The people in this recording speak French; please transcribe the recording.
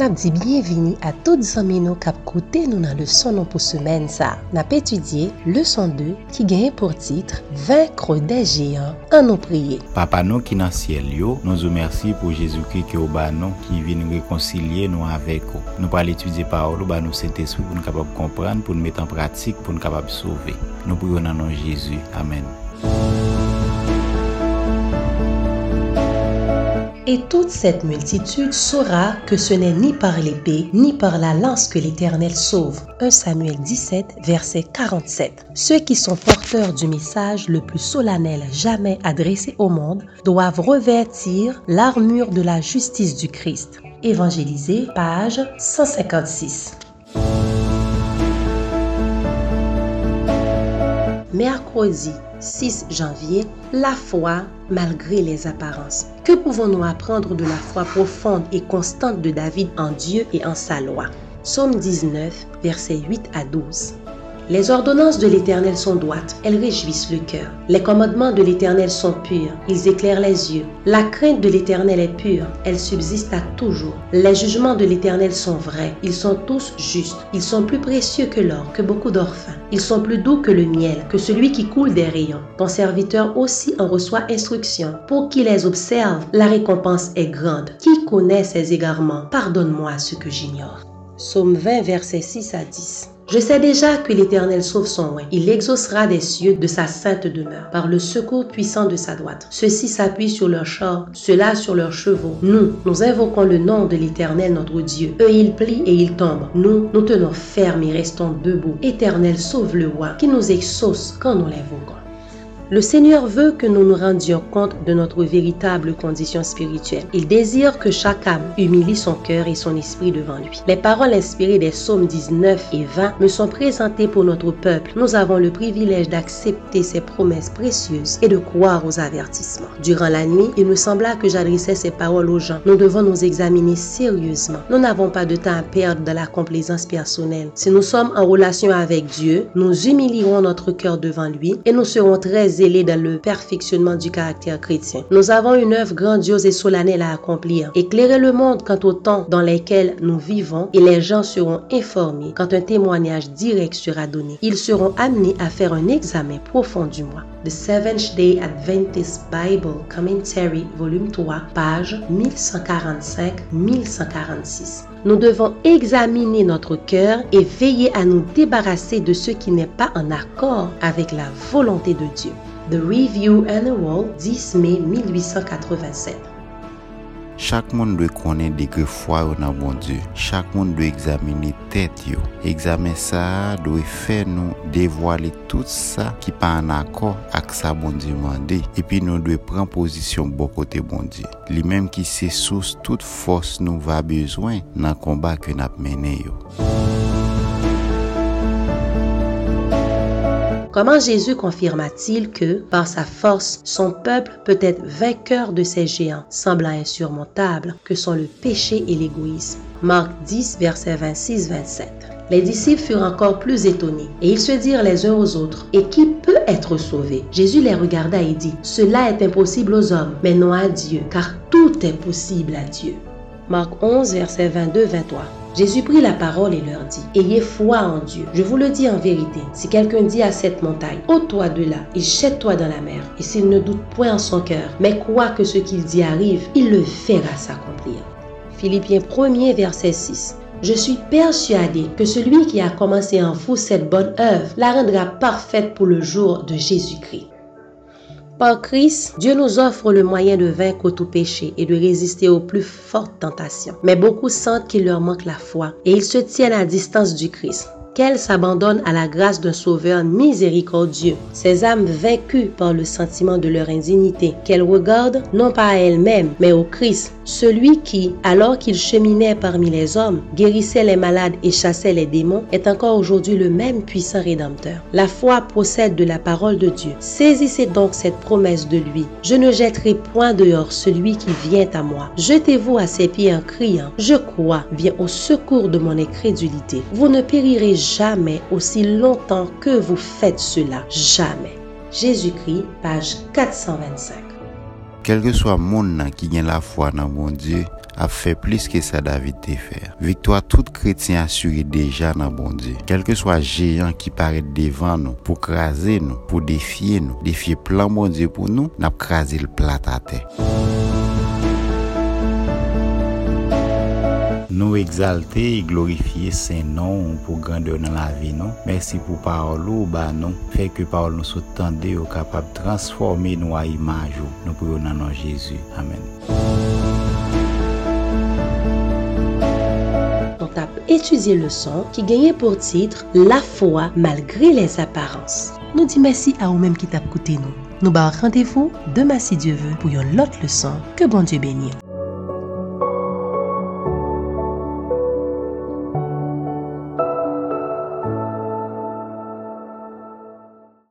Nap di bienvini a tout zanmen nou kap koute nou nan leson nou pou semen sa. Nap etudye leson 2 ki genye pou titre Vinkro de Géant an nou priye. Papa nou ki nan siel yo, nou zou mersi pou Jezouki ki ou ba nou ki vi nou rekoncilie nou avek ou. Nou pal etudye paolo ba nou sente sou pou nou kapap kompran, pou nou met an pratik, pou nou kapap souve. Nou priyo nan nou Jezou. Amen. Et toute cette multitude saura que ce n'est ni par l'épée, ni par la lance que l'Éternel sauve. 1 Samuel 17, verset 47. Ceux qui sont porteurs du message le plus solennel jamais adressé au monde doivent revêtir l'armure de la justice du Christ. Évangélisé, page 156. Mercredi 6 janvier, la foi malgré les apparences. Que pouvons-nous apprendre de la foi profonde et constante de David en Dieu et en sa loi? Psaume 19, versets 8 à 12. Les ordonnances de l'Éternel sont droites, elles réjouissent le cœur. Les commandements de l'Éternel sont purs, ils éclairent les yeux. La crainte de l'Éternel est pure, elle subsiste à toujours. Les jugements de l'Éternel sont vrais, ils sont tous justes. Ils sont plus précieux que l'or, que beaucoup d'orphins. Ils sont plus doux que le miel, que celui qui coule des rayons. Ton serviteur aussi en reçoit instruction. Pour qui les observe, la récompense est grande. Qui connaît ses égarements? Pardonne-moi ce que j'ignore. Psaume 20, versets 6 à 10. Je sais déjà que l'Éternel sauve son oin. Il exaucera des cieux de sa sainte demeure, par le secours puissant de sa droite. Ceux-ci s'appuient sur leurs chars, ceux-là sur leurs chevaux. Nous, nous invoquons le nom de l'Éternel notre Dieu. Eux, ils plient et ils tombent. Nous, nous tenons ferme et restons debout. Éternel, sauve le roi, qui nous exauce quand nous l'invoquons. Le Seigneur veut que nous nous rendions compte de notre véritable condition spirituelle. Il désire que chaque âme humilie son cœur et son esprit devant lui. Les paroles inspirées des psaumes 19 et 20 me sont présentées pour notre peuple. Nous avons le privilège d'accepter ces promesses précieuses et de croire aux avertissements. Durant la nuit, il me sembla que j'adressais ces paroles aux gens. Nous devons nous examiner sérieusement. Nous n'avons pas de temps à perdre dans la complaisance personnelle. Si nous sommes en relation avec Dieu, nous humilierons notre cœur devant lui et nous serons très dans le perfectionnement du caractère chrétien. Nous avons une œuvre grandiose et solennelle à accomplir. Éclairer le monde quant au temps dans lequel nous vivons et les gens seront informés quand un témoignage direct sera donné. Ils seront amenés à faire un examen profond du moi. The Seventh Day Adventist Bible Commentary, volume 3, page 1145-1146. Nous devons examiner notre cœur et veiller à nous débarrasser de ce qui n'est pas en accord avec la volonté de Dieu. The Review and Award 10 May 1887. Chak moun dwe konen degre fwa yo nan bon Diyo. Chak moun dwe examine tet yo. Examen sa dwe fe nou devwale tout sa ki pa an akor ak sa bon Diyo mande. Epi nou dwe pren posisyon bo kote bon Diyo. Li menm ki se sous tout fos nou va bezwen nan komba ke nap mene yo. Comment Jésus confirma-t-il que, par sa force, son peuple peut être vainqueur de ces géants, semblant insurmontables, que sont le péché et l'égoïsme? Marc 10, verset 26-27. Les disciples furent encore plus étonnés, et ils se dirent les uns aux autres, Et qui peut être sauvé Jésus les regarda et dit, Cela est impossible aux hommes, mais non à Dieu, car tout est possible à Dieu. Marc 11, verset 22-23. Jésus prit la parole et leur dit, Ayez foi en Dieu. Je vous le dis en vérité, si quelqu'un dit à cette montagne, ôte-toi de là et jette-toi dans la mer, et s'il ne doute point en son cœur, mais croit que ce qu'il dit arrive, il le verra s'accomplir. Philippiens 1er verset 6. Je suis persuadé que celui qui a commencé en vous cette bonne œuvre la rendra parfaite pour le jour de Jésus-Christ. Par Christ, Dieu nous offre le moyen de vaincre tout péché et de résister aux plus fortes tentations. Mais beaucoup sentent qu'il leur manque la foi et ils se tiennent à distance du Christ qu'elles s'abandonnent à la grâce d'un Sauveur miséricordieux, ces âmes vaincues par le sentiment de leur indignité, qu'elles regardent non pas à elles-mêmes, mais au Christ, celui qui, alors qu'il cheminait parmi les hommes, guérissait les malades et chassait les démons, est encore aujourd'hui le même puissant rédempteur. La foi procède de la parole de Dieu. Saisissez donc cette promesse de lui. Je ne jetterai point dehors celui qui vient à moi. Jetez-vous à ses pieds en criant, Je crois, viens au secours de mon incrédulité. Vous ne périrez jamais aussi longtemps que vous faites cela. Jamais. Jésus-Christ, page 425. Kelke swa moun nan ki gen la fwa nan bon Diyo, ap fè plis ke sa David te fè. Victoire tout kretien asyri deja nan bon Diyo. Kelke swa jeyan ki pare devan nou, pou krasen nou, pou defye nou, defye plan bon Diyo pou nou, nap krasen l plat a te. Nous exalter et glorifier Saint nom pour grandeur dans la vie non? Merci pour parole bah non? Fait que parole nous soit tendue ou capable de transformer nous à image ou. nous prions dans nom Jésus. Amen. Étudier le son qui gagnait pour titre La foi malgré les apparences. Nous disons merci à vous-même qui tape écouté nous. Nous bah rendez-vous demain si Dieu veut pour une autre leçon. Que bon Dieu bénisse.